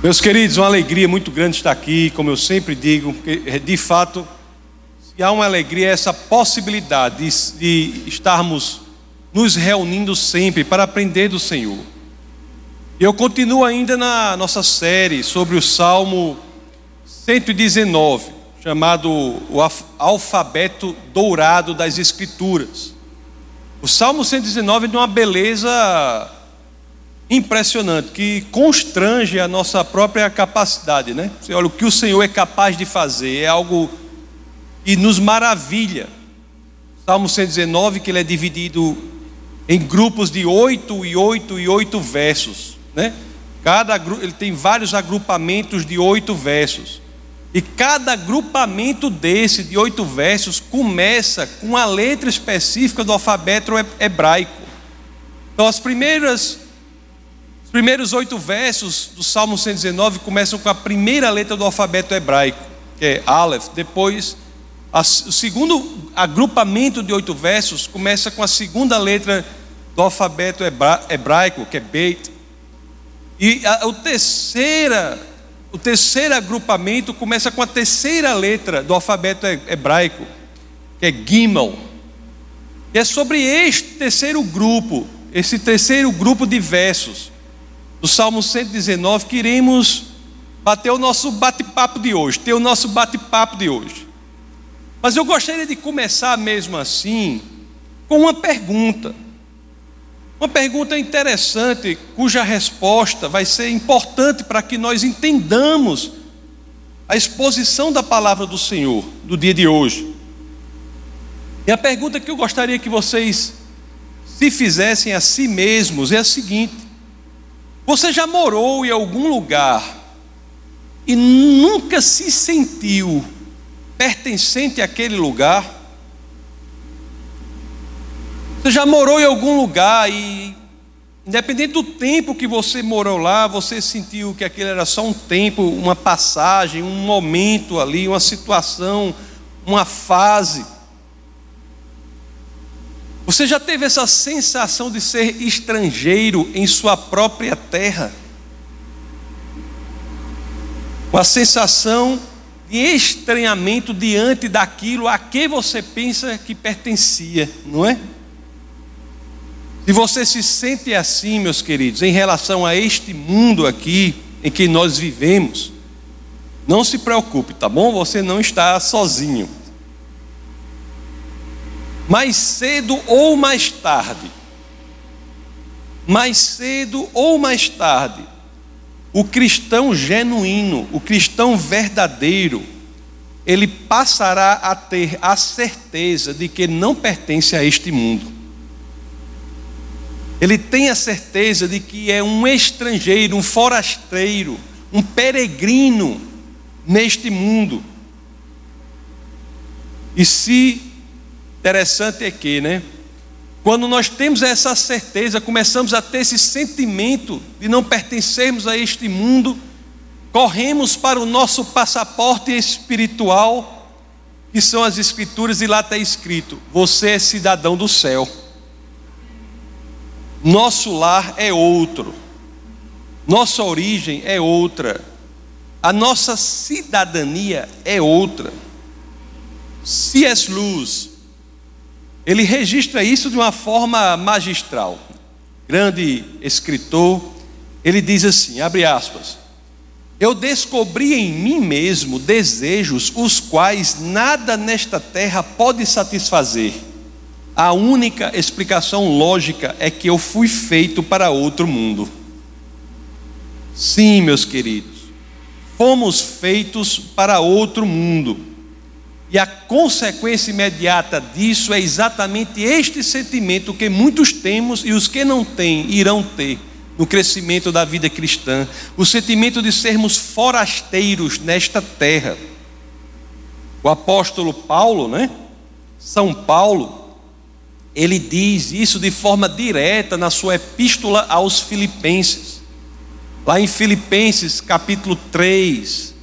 Meus queridos, uma alegria muito grande estar aqui, como eu sempre digo, porque de fato, se há uma alegria, é essa possibilidade de, de estarmos nos reunindo sempre para aprender do Senhor. E eu continuo ainda na nossa série sobre o Salmo 119, chamado o Alfabeto Dourado das Escrituras. O Salmo 119 é de uma beleza impressionante, que constrange a nossa própria capacidade, né? Você olha o que o Senhor é capaz de fazer, é algo que nos maravilha. Salmo 119, que ele é dividido em grupos de oito e oito e oito versos, né? Cada ele tem vários agrupamentos de oito versos. E cada agrupamento desse de oito versos começa com a letra específica do alfabeto hebraico. Então as primeiras os primeiros oito versos do Salmo 119 começam com a primeira letra do alfabeto hebraico, que é Aleph. Depois, a, o segundo agrupamento de oito versos começa com a segunda letra do alfabeto hebra, hebraico, que é Beit. E a, o, terceira, o terceiro agrupamento começa com a terceira letra do alfabeto hebraico, que é Gimel. E é sobre este terceiro grupo, esse terceiro grupo de versos, do Salmo 119, que iremos bater o nosso bate-papo de hoje, ter o nosso bate-papo de hoje. Mas eu gostaria de começar mesmo assim com uma pergunta. Uma pergunta interessante, cuja resposta vai ser importante para que nós entendamos a exposição da palavra do Senhor do dia de hoje. E a pergunta que eu gostaria que vocês se fizessem a si mesmos é a seguinte: você já morou em algum lugar e nunca se sentiu pertencente àquele lugar? Você já morou em algum lugar e, independente do tempo que você morou lá, você sentiu que aquele era só um tempo, uma passagem, um momento ali, uma situação, uma fase? Você já teve essa sensação de ser estrangeiro em sua própria terra? Com a sensação de estranhamento diante daquilo a que você pensa que pertencia, não é? Se você se sente assim, meus queridos, em relação a este mundo aqui em que nós vivemos, não se preocupe, tá bom? Você não está sozinho mais cedo ou mais tarde, mais cedo ou mais tarde, o cristão genuíno, o cristão verdadeiro, ele passará a ter a certeza de que não pertence a este mundo. Ele tem a certeza de que é um estrangeiro, um forasteiro, um peregrino neste mundo. E se Interessante é que, né? Quando nós temos essa certeza, começamos a ter esse sentimento de não pertencermos a este mundo, corremos para o nosso passaporte espiritual, que são as Escrituras, e lá está escrito: Você é cidadão do céu. Nosso lar é outro, nossa origem é outra, a nossa cidadania é outra. C.S. Luz, ele registra isso de uma forma magistral. Grande escritor, ele diz assim: abre aspas. Eu descobri em mim mesmo desejos os quais nada nesta terra pode satisfazer. A única explicação lógica é que eu fui feito para outro mundo. Sim, meus queridos, fomos feitos para outro mundo. E a consequência imediata disso é exatamente este sentimento que muitos temos e os que não têm irão ter no crescimento da vida cristã, o sentimento de sermos forasteiros nesta terra. O apóstolo Paulo, né? São Paulo, ele diz isso de forma direta na sua epístola aos Filipenses. Lá em Filipenses, capítulo 3,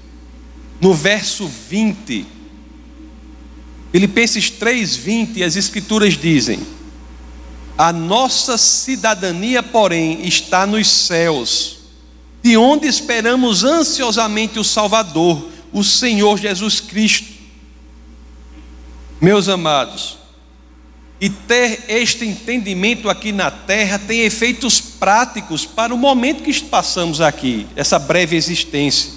no verso 20, Filipenses 3:20, as escrituras dizem: A nossa cidadania, porém, está nos céus, de onde esperamos ansiosamente o Salvador, o Senhor Jesus Cristo. Meus amados, e ter este entendimento aqui na terra tem efeitos práticos para o momento que passamos aqui, essa breve existência.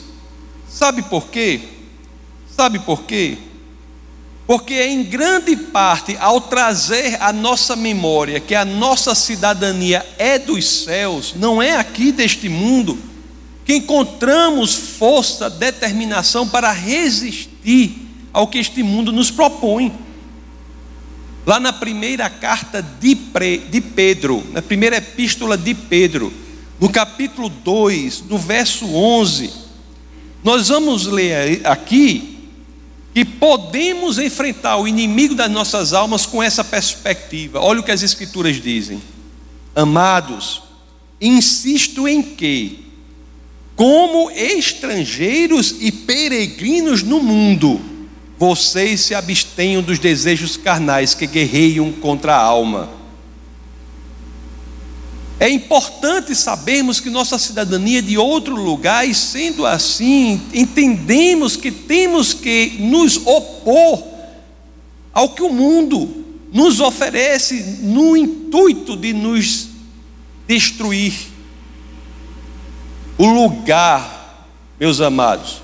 Sabe por quê? Sabe por quê? Porque em grande parte, ao trazer a nossa memória que a nossa cidadania é dos céus, não é aqui deste mundo, que encontramos força, determinação para resistir ao que este mundo nos propõe. Lá na primeira carta de, Pedro, na primeira epístola de Pedro, no capítulo 2, no verso 11, nós vamos ler aqui que podemos enfrentar o inimigo das nossas almas com essa perspectiva. Olha o que as Escrituras dizem. Amados, insisto em que, como estrangeiros e peregrinos no mundo, vocês se abstenham dos desejos carnais que guerreiam contra a alma. É importante sabermos que nossa cidadania é de outro lugar, e sendo assim, entendemos que temos que nos opor ao que o mundo nos oferece no intuito de nos destruir. O lugar, meus amados,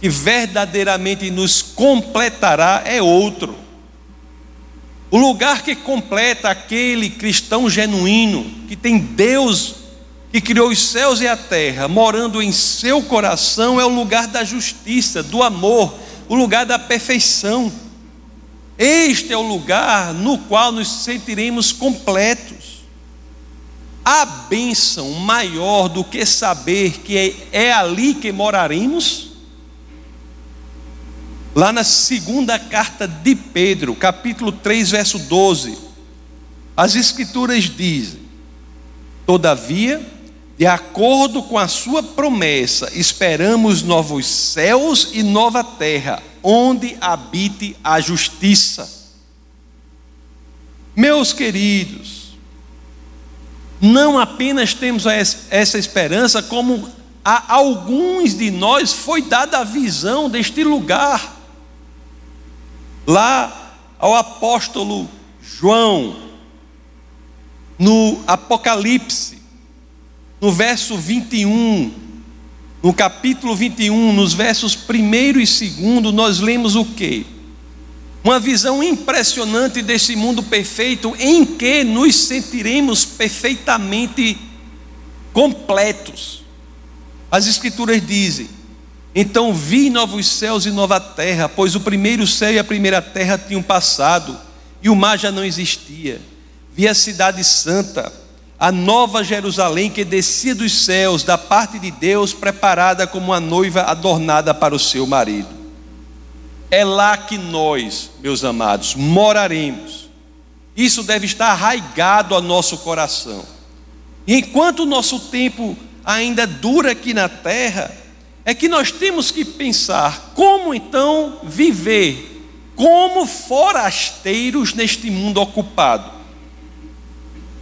que verdadeiramente nos completará é outro. O lugar que completa aquele cristão genuíno, que tem Deus que criou os céus e a terra, morando em seu coração, é o lugar da justiça, do amor, o lugar da perfeição. Este é o lugar no qual nos sentiremos completos. Há bênção maior do que saber que é, é ali que moraremos? Lá na segunda carta de Pedro, capítulo 3, verso 12, as Escrituras dizem: Todavia, de acordo com a sua promessa, esperamos novos céus e nova terra, onde habite a justiça. Meus queridos, não apenas temos essa esperança, como a alguns de nós foi dada a visão deste lugar lá ao apóstolo João, no Apocalipse, no verso 21, no capítulo 21, nos versos 1 e 2, nós lemos o que? Uma visão impressionante desse mundo perfeito em que nos sentiremos perfeitamente completos. As Escrituras dizem: então vi novos céus e nova terra, pois o primeiro céu e a primeira terra tinham passado, e o mar já não existia. Vi a cidade santa, a nova Jerusalém que descia dos céus, da parte de Deus, preparada como uma noiva adornada para o seu marido. É lá que nós, meus amados, moraremos. Isso deve estar arraigado ao nosso coração. E enquanto o nosso tempo ainda dura aqui na terra, é que nós temos que pensar como então viver como forasteiros neste mundo ocupado.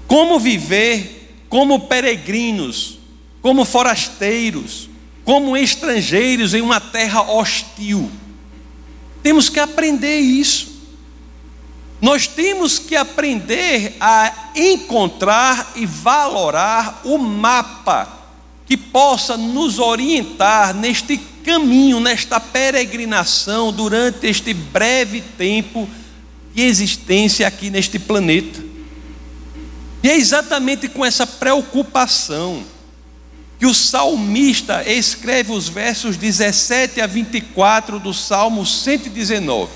Como viver como peregrinos, como forasteiros, como estrangeiros em uma terra hostil. Temos que aprender isso. Nós temos que aprender a encontrar e valorar o mapa que possa nos orientar neste caminho, nesta peregrinação durante este breve tempo de existência aqui neste planeta. E é exatamente com essa preocupação que o salmista escreve os versos 17 a 24 do Salmo 119.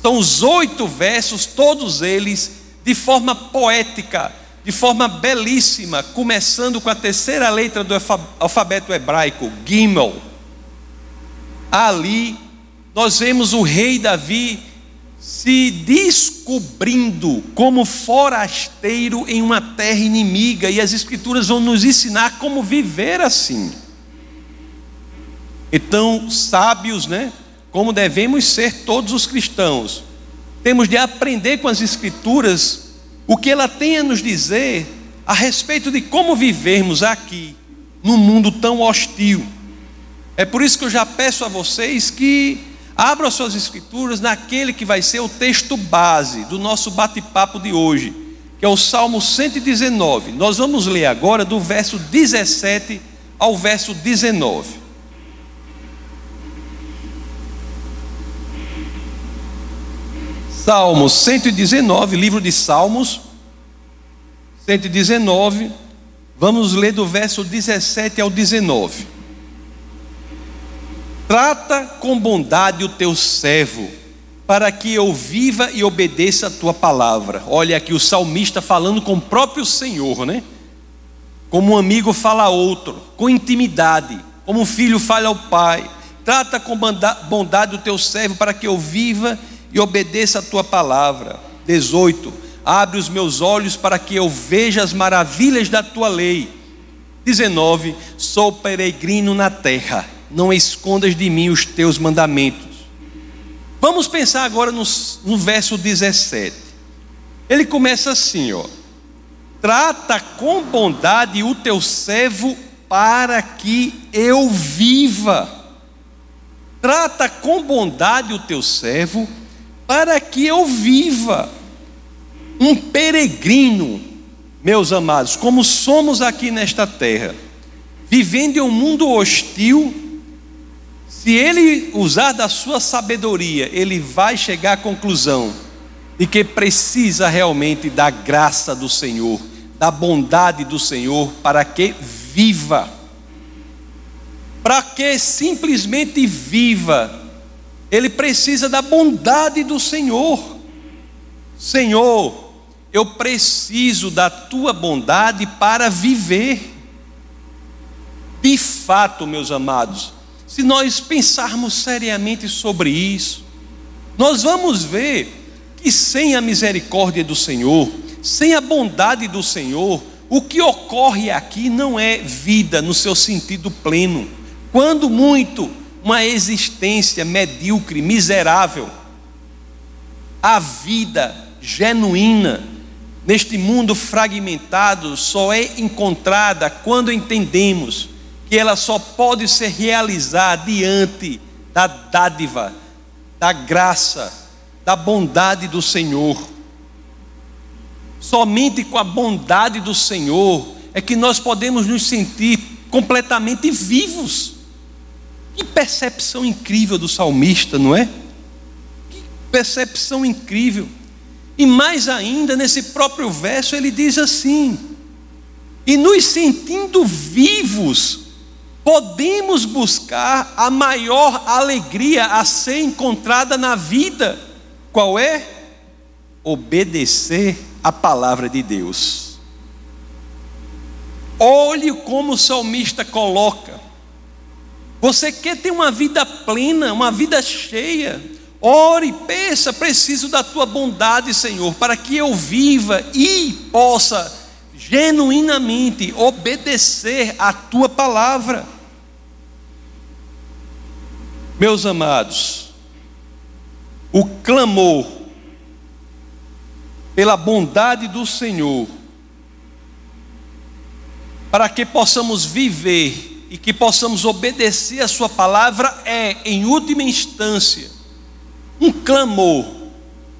São os oito versos, todos eles de forma poética, de forma belíssima, começando com a terceira letra do alfabeto hebraico, Gimel. Ali nós vemos o rei Davi se descobrindo como forasteiro em uma terra inimiga, e as Escrituras vão nos ensinar como viver assim. Então, sábios, né? Como devemos ser todos os cristãos, temos de aprender com as Escrituras o que ela tem a nos dizer a respeito de como vivermos aqui, num mundo tão hostil. É por isso que eu já peço a vocês que abram suas escrituras naquele que vai ser o texto base do nosso bate-papo de hoje, que é o Salmo 119. Nós vamos ler agora do verso 17 ao verso 19. Salmo 119, livro de Salmos, 119, vamos ler do verso 17 ao 19. Trata com bondade o teu servo, para que eu viva e obedeça a tua palavra. Olha aqui o salmista falando com o próprio Senhor, né? Como um amigo fala a outro, com intimidade, como um filho fala ao pai. Trata com bondade o teu servo, para que eu viva e obedeça a tua palavra. 18. Abre os meus olhos para que eu veja as maravilhas da tua lei. 19. Sou peregrino na terra, não escondas de mim os teus mandamentos. Vamos pensar agora no, no verso 17. Ele começa assim, ó. Trata com bondade o teu servo para que eu viva. Trata com bondade o teu servo para que eu viva. Um peregrino, meus amados, como somos aqui nesta terra, vivendo em um mundo hostil, se ele usar da sua sabedoria, ele vai chegar à conclusão de que precisa realmente da graça do Senhor, da bondade do Senhor, para que viva. Para que simplesmente viva ele precisa da bondade do Senhor. Senhor, eu preciso da tua bondade para viver. De fato, meus amados, se nós pensarmos seriamente sobre isso, nós vamos ver que sem a misericórdia do Senhor, sem a bondade do Senhor, o que ocorre aqui não é vida no seu sentido pleno. Quando muito, uma existência medíocre, miserável. A vida genuína neste mundo fragmentado só é encontrada quando entendemos que ela só pode ser realizada diante da dádiva, da graça, da bondade do Senhor. Somente com a bondade do Senhor é que nós podemos nos sentir completamente vivos. Que percepção incrível do salmista, não é? Que percepção incrível. E mais ainda, nesse próprio verso, ele diz assim: e nos sentindo vivos, podemos buscar a maior alegria a ser encontrada na vida. Qual é? Obedecer a palavra de Deus. Olhe como o salmista coloca: você quer ter uma vida plena, uma vida cheia? Ore, peça, preciso da tua bondade, Senhor, para que eu viva e possa genuinamente obedecer a tua palavra. Meus amados, o clamor pela bondade do Senhor, para que possamos viver e que possamos obedecer a Sua palavra é, em última instância, um clamor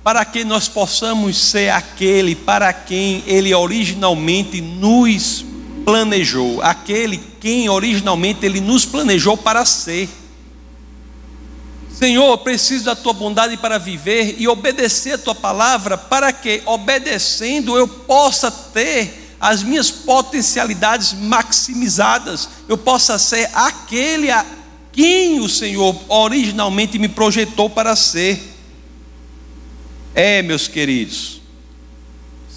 para que nós possamos ser aquele para quem Ele originalmente nos planejou, aquele quem originalmente Ele nos planejou para ser. Senhor, eu preciso da tua bondade para viver e obedecer a tua palavra, para que, obedecendo, eu possa ter as minhas potencialidades maximizadas, eu possa ser aquele a quem o Senhor originalmente me projetou para ser. É, meus queridos,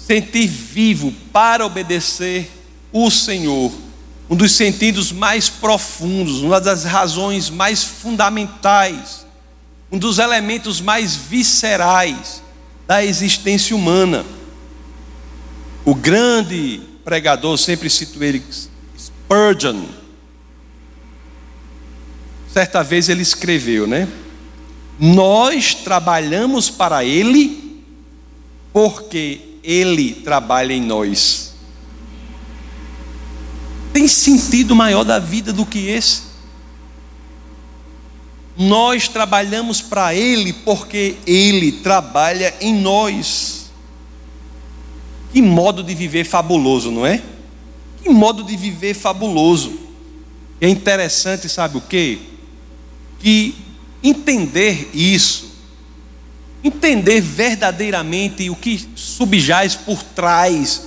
sentir vivo para obedecer o Senhor, um dos sentidos mais profundos, uma das razões mais fundamentais, um dos elementos mais viscerais da existência humana. O grande pregador, sempre cito ele, Spurgeon. Certa vez ele escreveu, né? Nós trabalhamos para ele porque ele trabalha em nós. Tem, sentido maior da vida do que esse? Nós trabalhamos para Ele porque Ele trabalha em nós. Que modo de viver fabuloso, não é? Que modo de viver fabuloso. É interessante, sabe o quê? Que entender isso, entender verdadeiramente o que subjaz por trás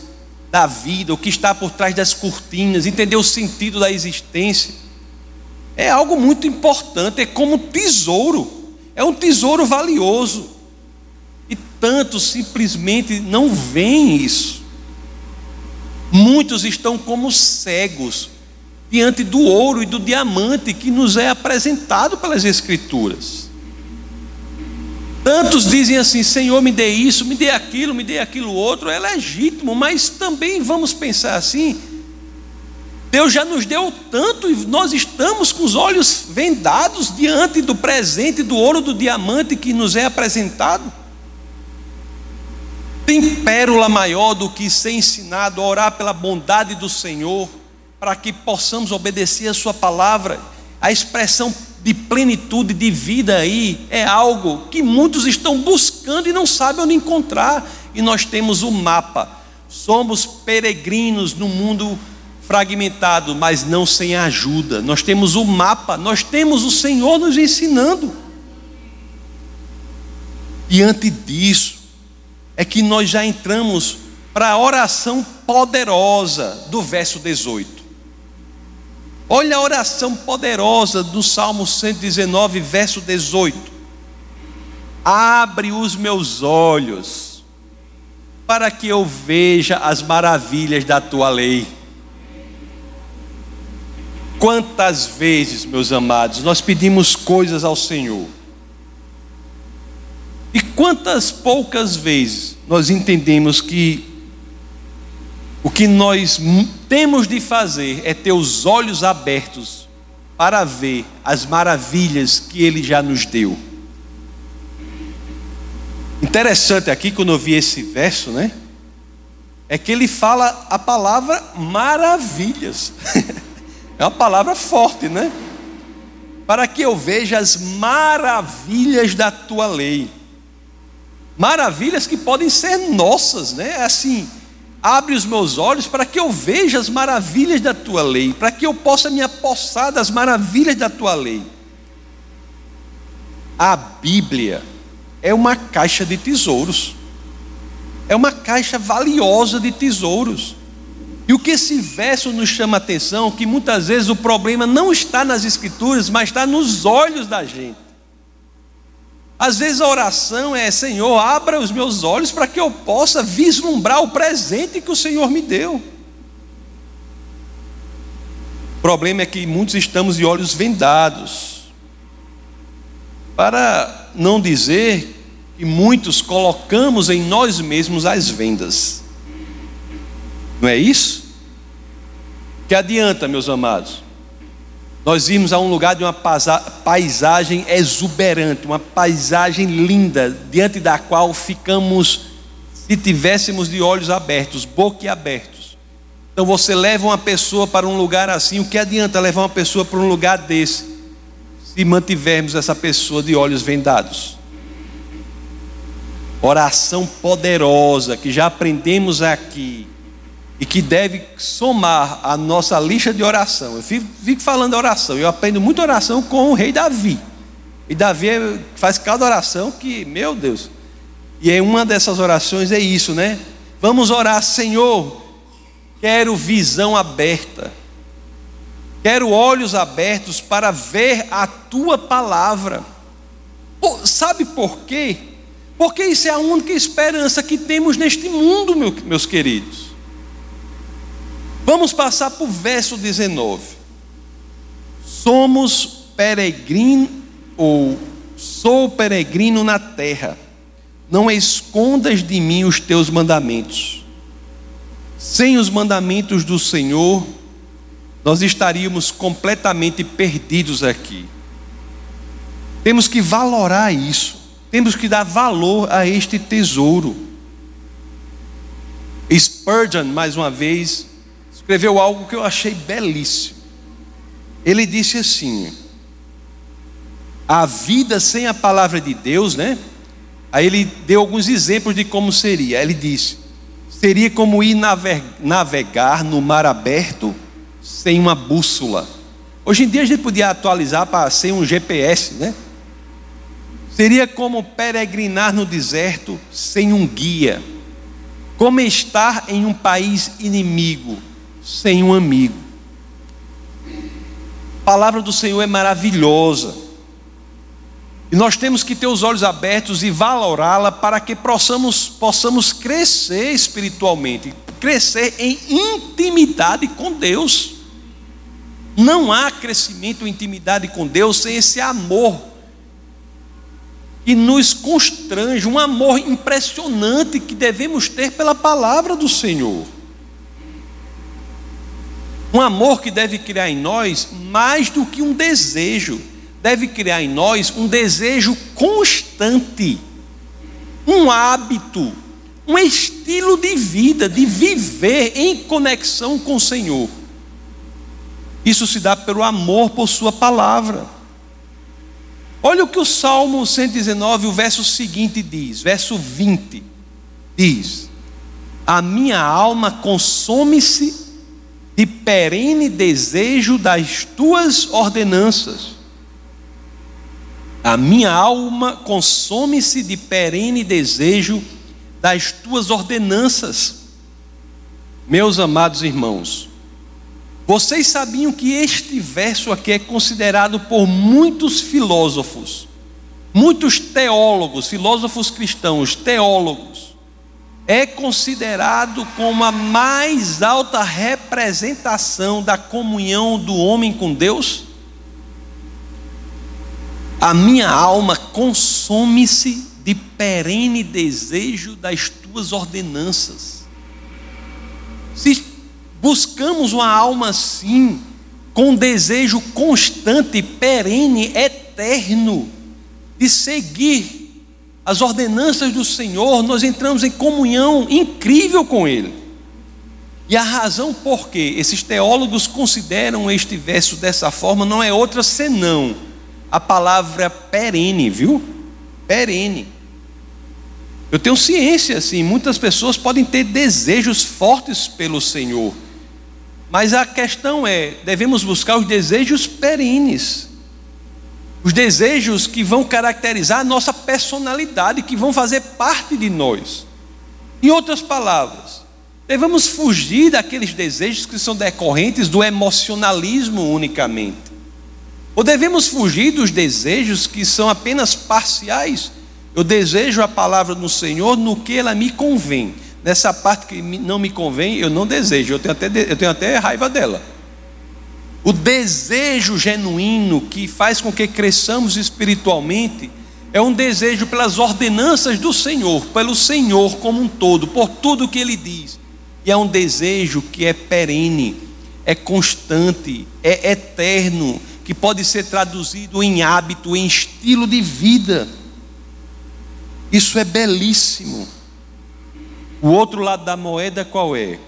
da vida, o que está por trás das cortinas, entender o sentido da existência, é algo muito importante, é como tesouro, é um tesouro valioso. Tantos simplesmente não veem isso. Muitos estão como cegos diante do ouro e do diamante que nos é apresentado pelas Escrituras. Tantos dizem assim: Senhor, me dê isso, me dê aquilo, me dê aquilo outro. É legítimo, mas também vamos pensar assim: Deus já nos deu tanto e nós estamos com os olhos vendados diante do presente, do ouro, do diamante que nos é apresentado. Tem pérola maior do que ser ensinado a orar pela bondade do Senhor, para que possamos obedecer a Sua palavra. A expressão de plenitude de vida aí é algo que muitos estão buscando e não sabem onde encontrar. E nós temos o mapa. Somos peregrinos no mundo fragmentado, mas não sem ajuda. Nós temos o mapa, nós temos o Senhor nos ensinando. Diante disso, é que nós já entramos para a oração poderosa do verso 18. Olha a oração poderosa do Salmo 119, verso 18. Abre os meus olhos, para que eu veja as maravilhas da tua lei. Quantas vezes, meus amados, nós pedimos coisas ao Senhor, e quantas poucas vezes nós entendemos que o que nós temos de fazer é ter os olhos abertos para ver as maravilhas que Ele já nos deu. Interessante aqui, quando eu vi esse verso, né? É que ele fala a palavra maravilhas. é uma palavra forte, né? Para que eu veja as maravilhas da tua lei maravilhas que podem ser nossas, né? Assim, abre os meus olhos para que eu veja as maravilhas da tua lei, para que eu possa me apossar das maravilhas da tua lei. A Bíblia é uma caixa de tesouros, é uma caixa valiosa de tesouros. E o que esse verso nos chama a atenção, que muitas vezes o problema não está nas escrituras, mas está nos olhos da gente. Às vezes a oração é: Senhor, abra os meus olhos para que eu possa vislumbrar o presente que o Senhor me deu. O problema é que muitos estamos de olhos vendados. Para não dizer que muitos colocamos em nós mesmos as vendas. Não é isso? Que adianta, meus amados? Nós vimos a um lugar de uma paisagem exuberante, uma paisagem linda, diante da qual ficamos, se tivéssemos de olhos abertos, boquiabertos. Então você leva uma pessoa para um lugar assim, o que adianta levar uma pessoa para um lugar desse, se mantivermos essa pessoa de olhos vendados? Oração poderosa que já aprendemos aqui, e que deve somar a nossa lista de oração. Eu fico, fico falando de oração, eu aprendo muita oração com o rei Davi. E Davi é, faz cada oração que, meu Deus. E é uma dessas orações é isso, né? Vamos orar, Senhor, quero visão aberta. Quero olhos abertos para ver a tua palavra. sabe por quê? Porque isso é a única esperança que temos neste mundo, meus queridos. Vamos passar para o verso 19. Somos peregrino, ou sou peregrino na terra, não escondas de mim os teus mandamentos. Sem os mandamentos do Senhor, nós estaríamos completamente perdidos aqui. Temos que valorar isso, temos que dar valor a este tesouro. Spurgeon, mais uma vez, escreveu algo que eu achei belíssimo. Ele disse assim: a vida sem a palavra de Deus, né? Aí ele deu alguns exemplos de como seria. Ele disse: seria como ir navegar no mar aberto sem uma bússola. Hoje em dia a gente podia atualizar para ser um GPS, né? Seria como peregrinar no deserto sem um guia, como estar em um país inimigo sem um amigo. A palavra do Senhor é maravilhosa. E nós temos que ter os olhos abertos e valorá-la para que possamos, possamos crescer espiritualmente, crescer em intimidade com Deus. Não há crescimento em intimidade com Deus sem esse amor que nos constrange, um amor impressionante que devemos ter pela palavra do Senhor. Um amor que deve criar em nós mais do que um desejo, deve criar em nós um desejo constante, um hábito, um estilo de vida, de viver em conexão com o Senhor. Isso se dá pelo amor por Sua palavra. Olha o que o Salmo 119, o verso seguinte diz, verso 20: diz: A minha alma consome-se de perene desejo das tuas ordenanças. A minha alma consome-se de perene desejo das tuas ordenanças. Meus amados irmãos, vocês sabiam que este verso aqui é considerado por muitos filósofos, muitos teólogos, filósofos cristãos, teólogos, é considerado como a mais alta representação da comunhão do homem com Deus? A minha alma consome-se de perene desejo das tuas ordenanças. Se Buscamos uma alma assim, com desejo constante, perene, eterno, de seguir as ordenanças do Senhor, nós entramos em comunhão incrível com Ele. E a razão por que esses teólogos consideram este verso dessa forma não é outra senão a palavra perene, viu? Perene. Eu tenho ciência, assim, muitas pessoas podem ter desejos fortes pelo Senhor, mas a questão é: devemos buscar os desejos perenes, os desejos que vão caracterizar a nossa personalidade, que vão fazer parte de nós. Em outras palavras, devemos fugir daqueles desejos que são decorrentes do emocionalismo unicamente. Ou devemos fugir dos desejos que são apenas parciais. Eu desejo a palavra do Senhor no que ela me convém. Nessa parte que não me convém, eu não desejo, eu tenho até, eu tenho até raiva dela. O desejo genuíno que faz com que cresçamos espiritualmente é um desejo pelas ordenanças do Senhor, pelo Senhor como um todo, por tudo que Ele diz. E é um desejo que é perene, é constante, é eterno, que pode ser traduzido em hábito, em estilo de vida. Isso é belíssimo. O outro lado da moeda qual é?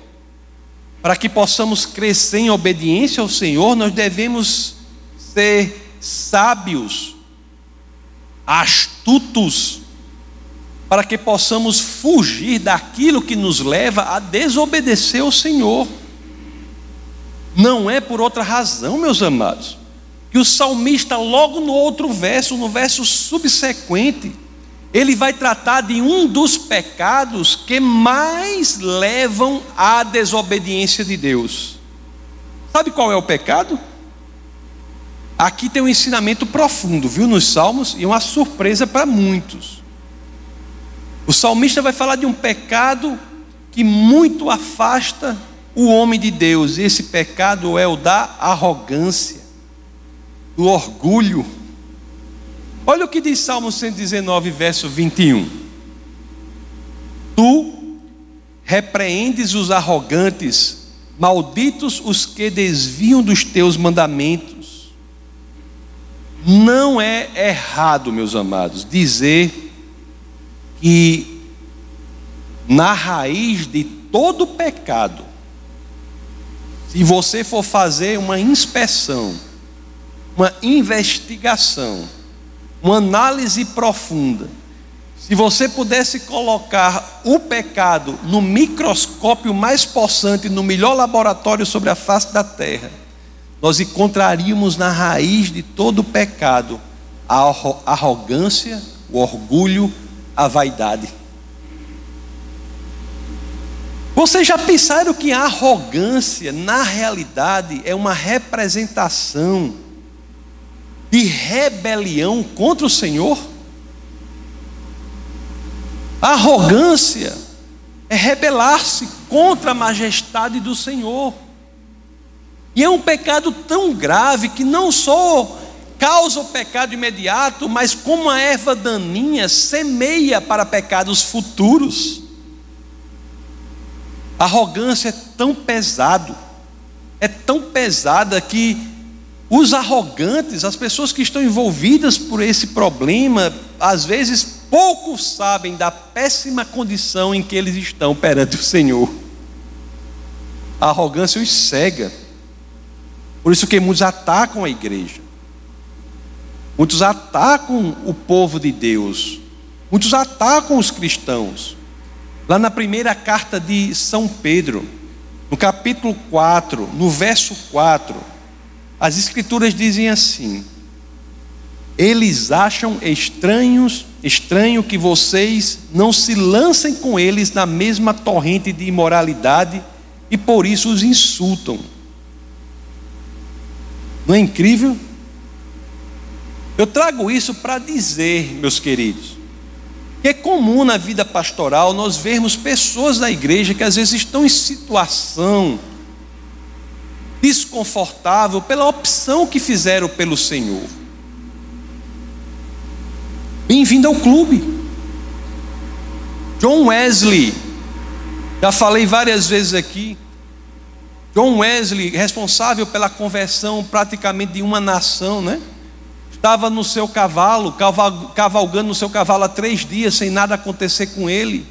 Para que possamos crescer em obediência ao Senhor, nós devemos ser sábios, astutos, para que possamos fugir daquilo que nos leva a desobedecer ao Senhor. Não é por outra razão, meus amados, que o salmista, logo no outro verso, no verso subsequente, ele vai tratar de um dos pecados que mais levam à desobediência de Deus. Sabe qual é o pecado? Aqui tem um ensinamento profundo, viu, nos Salmos, e uma surpresa para muitos. O salmista vai falar de um pecado que muito afasta o homem de Deus, e esse pecado é o da arrogância, do orgulho Olha o que diz Salmo 119, verso 21. Tu repreendes os arrogantes, malditos os que desviam dos teus mandamentos. Não é errado, meus amados, dizer que na raiz de todo pecado Se você for fazer uma inspeção, uma investigação, uma análise profunda, se você pudesse colocar o pecado no microscópio mais possante, no melhor laboratório sobre a face da terra, nós encontraríamos na raiz de todo o pecado a arrogância, o orgulho, a vaidade. Vocês já pensaram que a arrogância, na realidade, é uma representação de rebelião contra o Senhor? A arrogância é rebelar-se contra a majestade do Senhor. E é um pecado tão grave que não só causa o pecado imediato, mas como a erva daninha semeia para pecados futuros. A arrogância é tão pesado, é tão pesada que os arrogantes, as pessoas que estão envolvidas por esse problema, às vezes pouco sabem da péssima condição em que eles estão perante o Senhor. A arrogância os cega. Por isso que muitos atacam a igreja. Muitos atacam o povo de Deus. Muitos atacam os cristãos. Lá na primeira carta de São Pedro, no capítulo 4, no verso 4, as escrituras dizem assim: Eles acham estranhos, estranho que vocês não se lancem com eles na mesma torrente de imoralidade e por isso os insultam. Não é incrível? Eu trago isso para dizer, meus queridos, que é comum na vida pastoral nós vermos pessoas da igreja que às vezes estão em situação desconfortável pela opção que fizeram pelo Senhor. Bem-vindo ao clube. John Wesley, já falei várias vezes aqui. John Wesley, responsável pela conversão praticamente de uma nação, né? estava no seu cavalo, cavalgando no seu cavalo há três dias, sem nada acontecer com ele.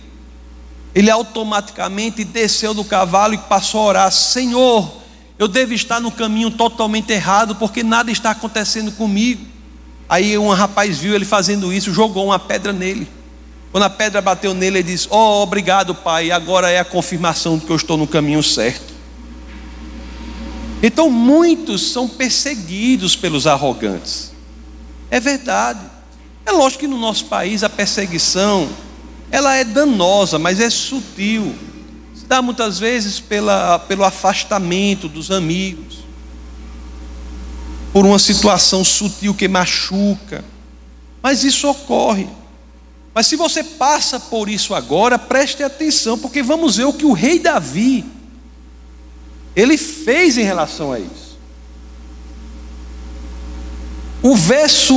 Ele automaticamente desceu do cavalo e passou a orar: Senhor, eu devo estar no caminho totalmente errado, porque nada está acontecendo comigo. Aí um rapaz viu ele fazendo isso, jogou uma pedra nele. Quando a pedra bateu nele, ele disse: Oh, obrigado, Pai, agora é a confirmação de que eu estou no caminho certo. Então, muitos são perseguidos pelos arrogantes. É verdade. É lógico que no nosso país a perseguição ela é danosa, mas é sutil. Dá muitas vezes pela, pelo afastamento dos amigos, por uma situação sutil que machuca. Mas isso ocorre. Mas se você passa por isso agora, preste atenção, porque vamos ver o que o rei Davi ele fez em relação a isso. O verso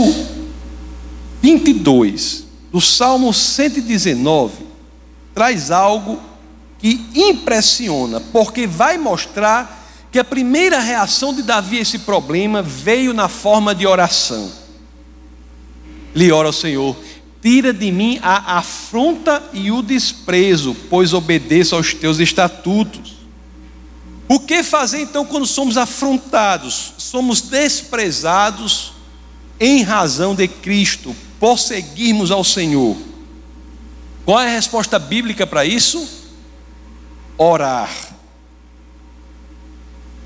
22 do Salmo 119 traz algo que impressiona, porque vai mostrar que a primeira reação de Davi a esse problema veio na forma de oração. Ele ora ao Senhor: tira de mim a afronta e o desprezo, pois obedeço aos teus estatutos. O que fazer então quando somos afrontados, somos desprezados? em razão de Cristo, por seguirmos ao Senhor. Qual é a resposta bíblica para isso? Orar.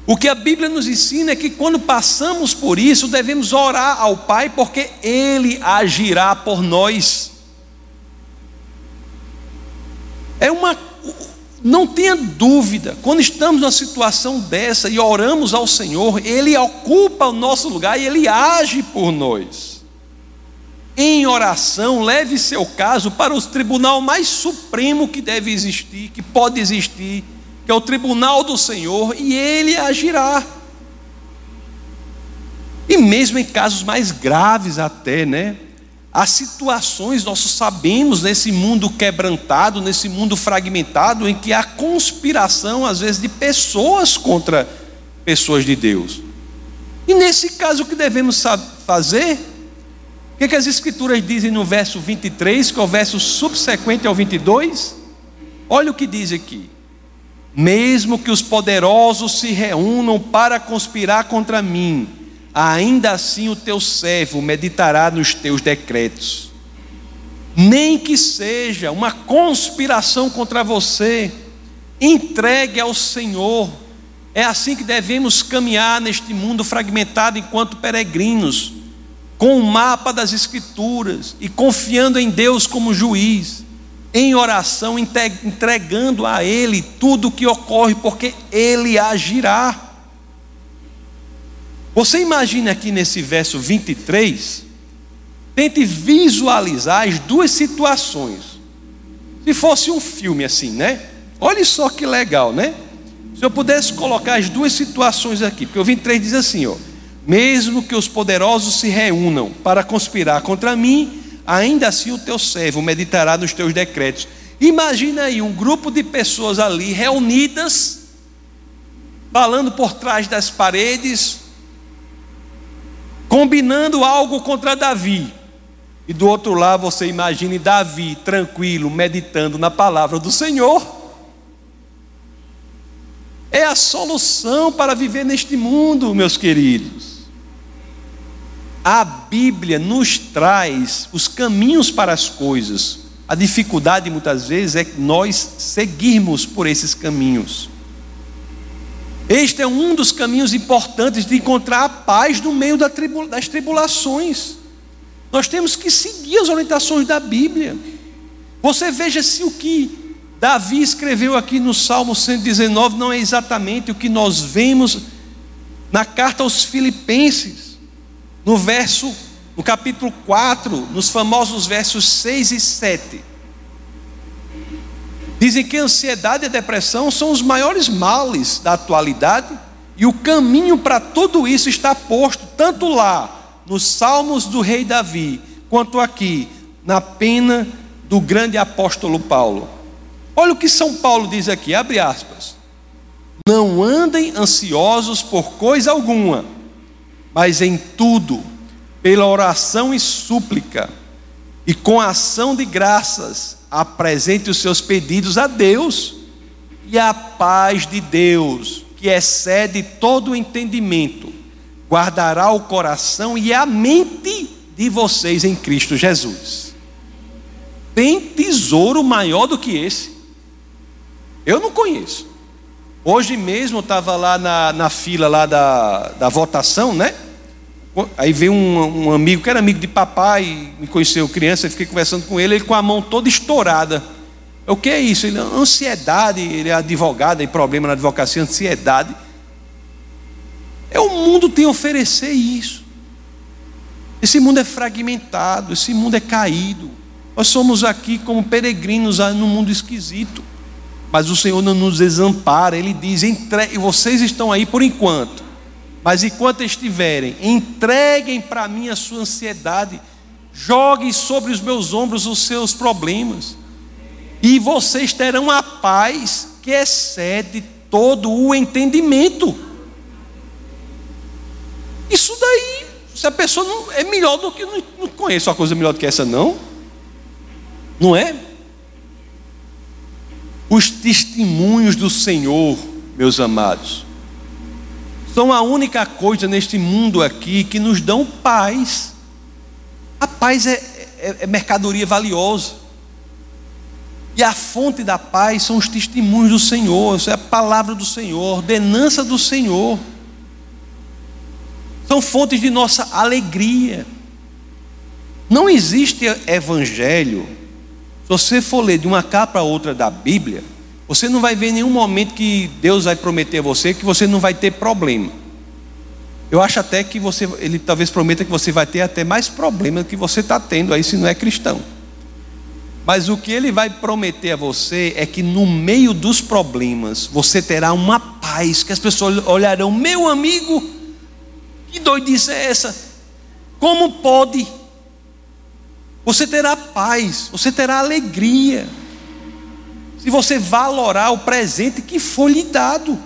O que a Bíblia nos ensina é que quando passamos por isso, devemos orar ao Pai, porque Ele agirá por nós. É uma não tenha dúvida, quando estamos numa situação dessa e oramos ao Senhor, Ele ocupa o nosso lugar e Ele age por nós. Em oração, leve seu caso para o tribunal mais supremo que deve existir, que pode existir, que é o tribunal do Senhor, e Ele agirá. E mesmo em casos mais graves, até, né? Há situações, nós sabemos, nesse mundo quebrantado, nesse mundo fragmentado, em que há conspiração, às vezes, de pessoas contra pessoas de Deus. E nesse caso, o que devemos fazer? O que, é que as Escrituras dizem no verso 23, que é o verso subsequente ao 22? Olha o que diz aqui: mesmo que os poderosos se reúnam para conspirar contra mim, ainda assim o teu servo meditará nos teus decretos. Nem que seja uma conspiração contra você, entregue ao Senhor. É assim que devemos caminhar neste mundo fragmentado enquanto peregrinos, com o mapa das Escrituras e confiando em Deus como juiz em oração, entregando a Ele tudo o que ocorre, porque Ele agirá. Você imagina aqui nesse verso 23, tente visualizar as duas situações. Se fosse um filme assim, né? Olha só que legal, né? Se eu pudesse colocar as duas situações aqui, porque o 23 diz assim, ó: Mesmo que os poderosos se reúnam para conspirar contra mim, ainda assim o teu servo meditará nos teus decretos. Imagina aí um grupo de pessoas ali reunidas, falando por trás das paredes, combinando algo contra Davi. E do outro lado você imagine Davi tranquilo, meditando na palavra do Senhor. É a solução para viver neste mundo, meus queridos. A Bíblia nos traz os caminhos para as coisas. A dificuldade muitas vezes é nós seguirmos por esses caminhos. Este é um dos caminhos importantes de encontrar a paz no meio das tribulações. Nós temos que seguir as orientações da Bíblia. Você veja se o que Davi escreveu aqui no Salmo 119 não é exatamente o que nós vemos na carta aos Filipenses. No verso, no capítulo 4, nos famosos versos 6 e 7. Dizem que a ansiedade e a depressão são os maiores males da atualidade, e o caminho para tudo isso está posto tanto lá, nos Salmos do rei Davi, quanto aqui, na pena do grande apóstolo Paulo. Olha o que São Paulo diz aqui, abre aspas. Não andem ansiosos por coisa alguma mas em tudo, pela oração e súplica, e com ação de graças, apresente os seus pedidos a Deus, e a paz de Deus, que excede todo o entendimento, guardará o coração e a mente de vocês em Cristo Jesus. Tem tesouro maior do que esse? Eu não conheço. Hoje mesmo eu estava lá na, na fila lá da, da votação, né? Aí veio um, um, amigo que era amigo de papai, me conheceu criança, eu fiquei conversando com ele, ele com a mão toda estourada. O que é isso? Ele, ansiedade, ele é advogado, tem problema na advocacia, ansiedade. É o mundo tem a oferecer isso. Esse mundo é fragmentado, esse mundo é caído. Nós somos aqui como peregrinos num mundo esquisito. Mas o Senhor não nos desampara, Ele diz: entre... vocês estão aí por enquanto, mas enquanto estiverem, entreguem para mim a sua ansiedade, joguem sobre os meus ombros os seus problemas, e vocês terão a paz que excede todo o entendimento. Isso daí, se a pessoa não é melhor do que não, conhece uma coisa melhor do que essa, não, não é? Os testemunhos do Senhor, meus amados, são a única coisa neste mundo aqui que nos dão paz. A paz é, é, é mercadoria valiosa. E a fonte da paz são os testemunhos do Senhor, é a palavra do Senhor, ordenança do Senhor. São fontes de nossa alegria. Não existe evangelho se você for ler de uma capa a outra da Bíblia, você não vai ver nenhum momento que Deus vai prometer a você que você não vai ter problema. Eu acho até que você, ele talvez prometa que você vai ter até mais problema do que você está tendo aí se não é cristão. Mas o que ele vai prometer a você é que no meio dos problemas você terá uma paz, que as pessoas olharão, meu amigo, que doidice é essa? Como pode? Você terá paz, você terá alegria. Se você valorar o presente que foi lhe dado.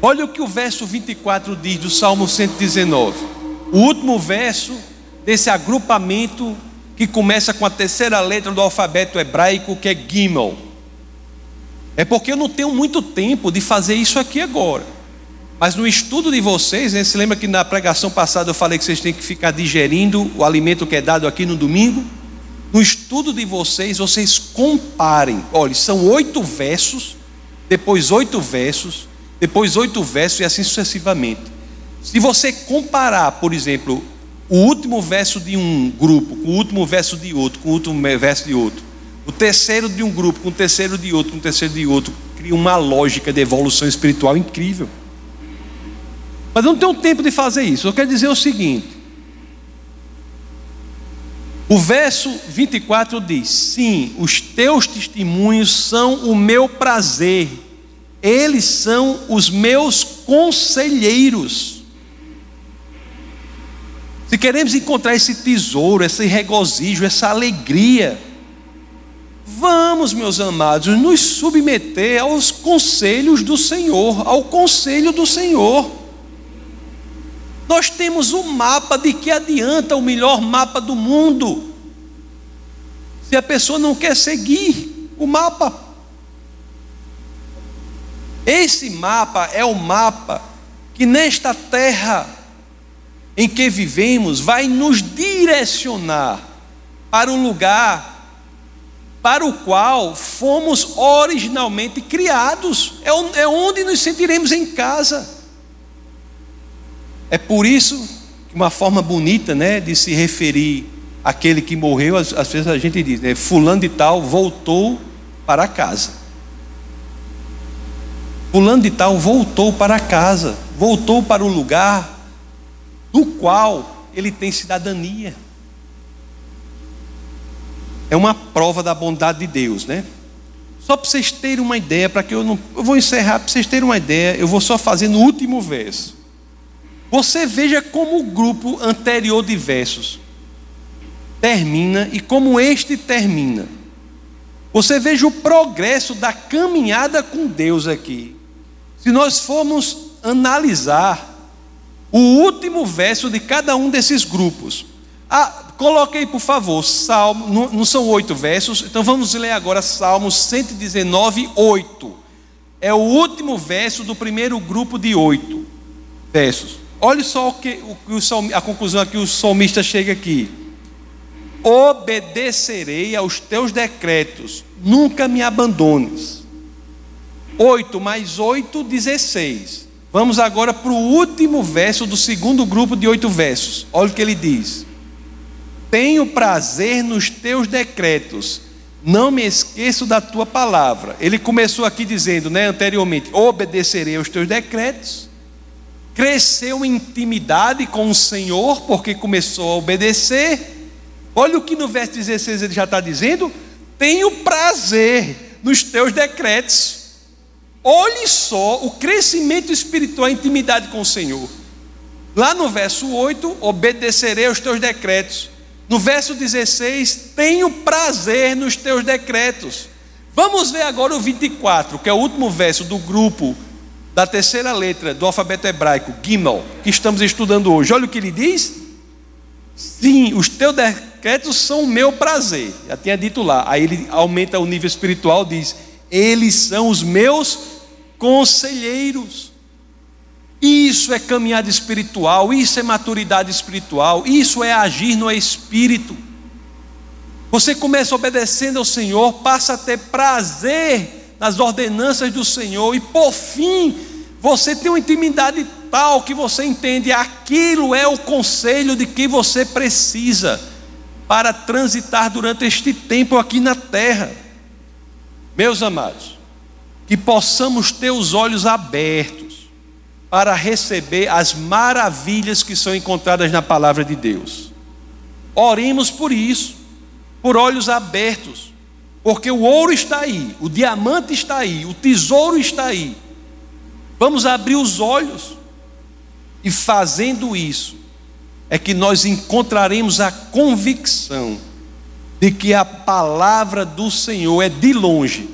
Olha o que o verso 24 diz do Salmo 119. O último verso desse agrupamento que começa com a terceira letra do alfabeto hebraico, que é Gimel. É porque eu não tenho muito tempo de fazer isso aqui agora. Mas no estudo de vocês, né, se lembra que na pregação passada eu falei que vocês têm que ficar digerindo o alimento que é dado aqui no domingo? No estudo de vocês, vocês comparem. Olha, são oito versos, depois oito versos, depois oito versos e assim sucessivamente. Se você comparar, por exemplo, o último verso de um grupo com o último verso de outro, com o último verso de outro, o terceiro de um grupo com o terceiro de outro, com o terceiro de outro, cria uma lógica de evolução espiritual incrível. Mas eu não tenho tempo de fazer isso. Eu quero dizer o seguinte: o verso 24 diz: Sim, os teus testemunhos são o meu prazer, eles são os meus conselheiros. Se queremos encontrar esse tesouro, esse regozijo, essa alegria, vamos, meus amados, nos submeter aos conselhos do Senhor, ao conselho do Senhor. Nós temos o um mapa de que adianta o melhor mapa do mundo, se a pessoa não quer seguir o mapa. Esse mapa é o mapa que nesta terra em que vivemos vai nos direcionar para o lugar para o qual fomos originalmente criados, é, é onde nos sentiremos em casa. É por isso que uma forma bonita né, de se referir àquele que morreu, às, às vezes a gente diz, né, fulano de tal voltou para casa. Fulano de tal voltou para casa, voltou para o lugar do qual ele tem cidadania. É uma prova da bondade de Deus, né? Só para vocês terem uma ideia, para que eu não. Eu vou encerrar, para vocês terem uma ideia, eu vou só fazer no último verso. Você veja como o grupo anterior de versos termina e como este termina. Você veja o progresso da caminhada com Deus aqui. Se nós formos analisar o último verso de cada um desses grupos. Ah, coloque aí, por favor, Salmo, não, não são oito versos, então vamos ler agora Salmo 119, 8. É o último verso do primeiro grupo de oito versos. Olha só o que, o, o, a conclusão a que o salmista chega aqui. Obedecerei aos teus decretos, nunca me abandones. 8 mais 8, 16. Vamos agora para o último verso do segundo grupo de oito versos. Olha o que ele diz: Tenho prazer nos teus decretos, não me esqueço da tua palavra. Ele começou aqui dizendo, né, anteriormente: Obedecerei aos teus decretos. Cresceu em intimidade com o Senhor, porque começou a obedecer. Olha o que no verso 16 ele já está dizendo: Tenho prazer nos teus decretos. Olhe só o crescimento espiritual, a intimidade com o Senhor. Lá no verso 8, obedecerei aos teus decretos. No verso 16, tenho prazer nos teus decretos. Vamos ver agora o 24, que é o último verso do grupo da terceira letra do alfabeto hebraico, Gimel, que estamos estudando hoje. Olha o que ele diz. Sim, os teus decretos são o meu prazer. Já tinha dito lá. Aí ele aumenta o nível espiritual, diz: eles são os meus conselheiros. Isso é caminhada espiritual, isso é maturidade espiritual, isso é agir no espírito. Você começa obedecendo ao Senhor, passa a ter prazer nas ordenanças do Senhor, e por fim, você tem uma intimidade tal que você entende aquilo é o conselho de que você precisa para transitar durante este tempo aqui na terra. Meus amados, que possamos ter os olhos abertos para receber as maravilhas que são encontradas na palavra de Deus. Oremos por isso, por olhos abertos, porque o ouro está aí, o diamante está aí, o tesouro está aí. Vamos abrir os olhos e fazendo isso, é que nós encontraremos a convicção de que a palavra do Senhor é de longe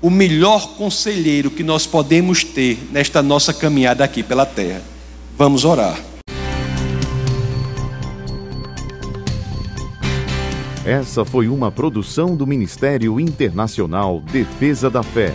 o melhor conselheiro que nós podemos ter nesta nossa caminhada aqui pela terra. Vamos orar. Essa foi uma produção do Ministério Internacional Defesa da Fé,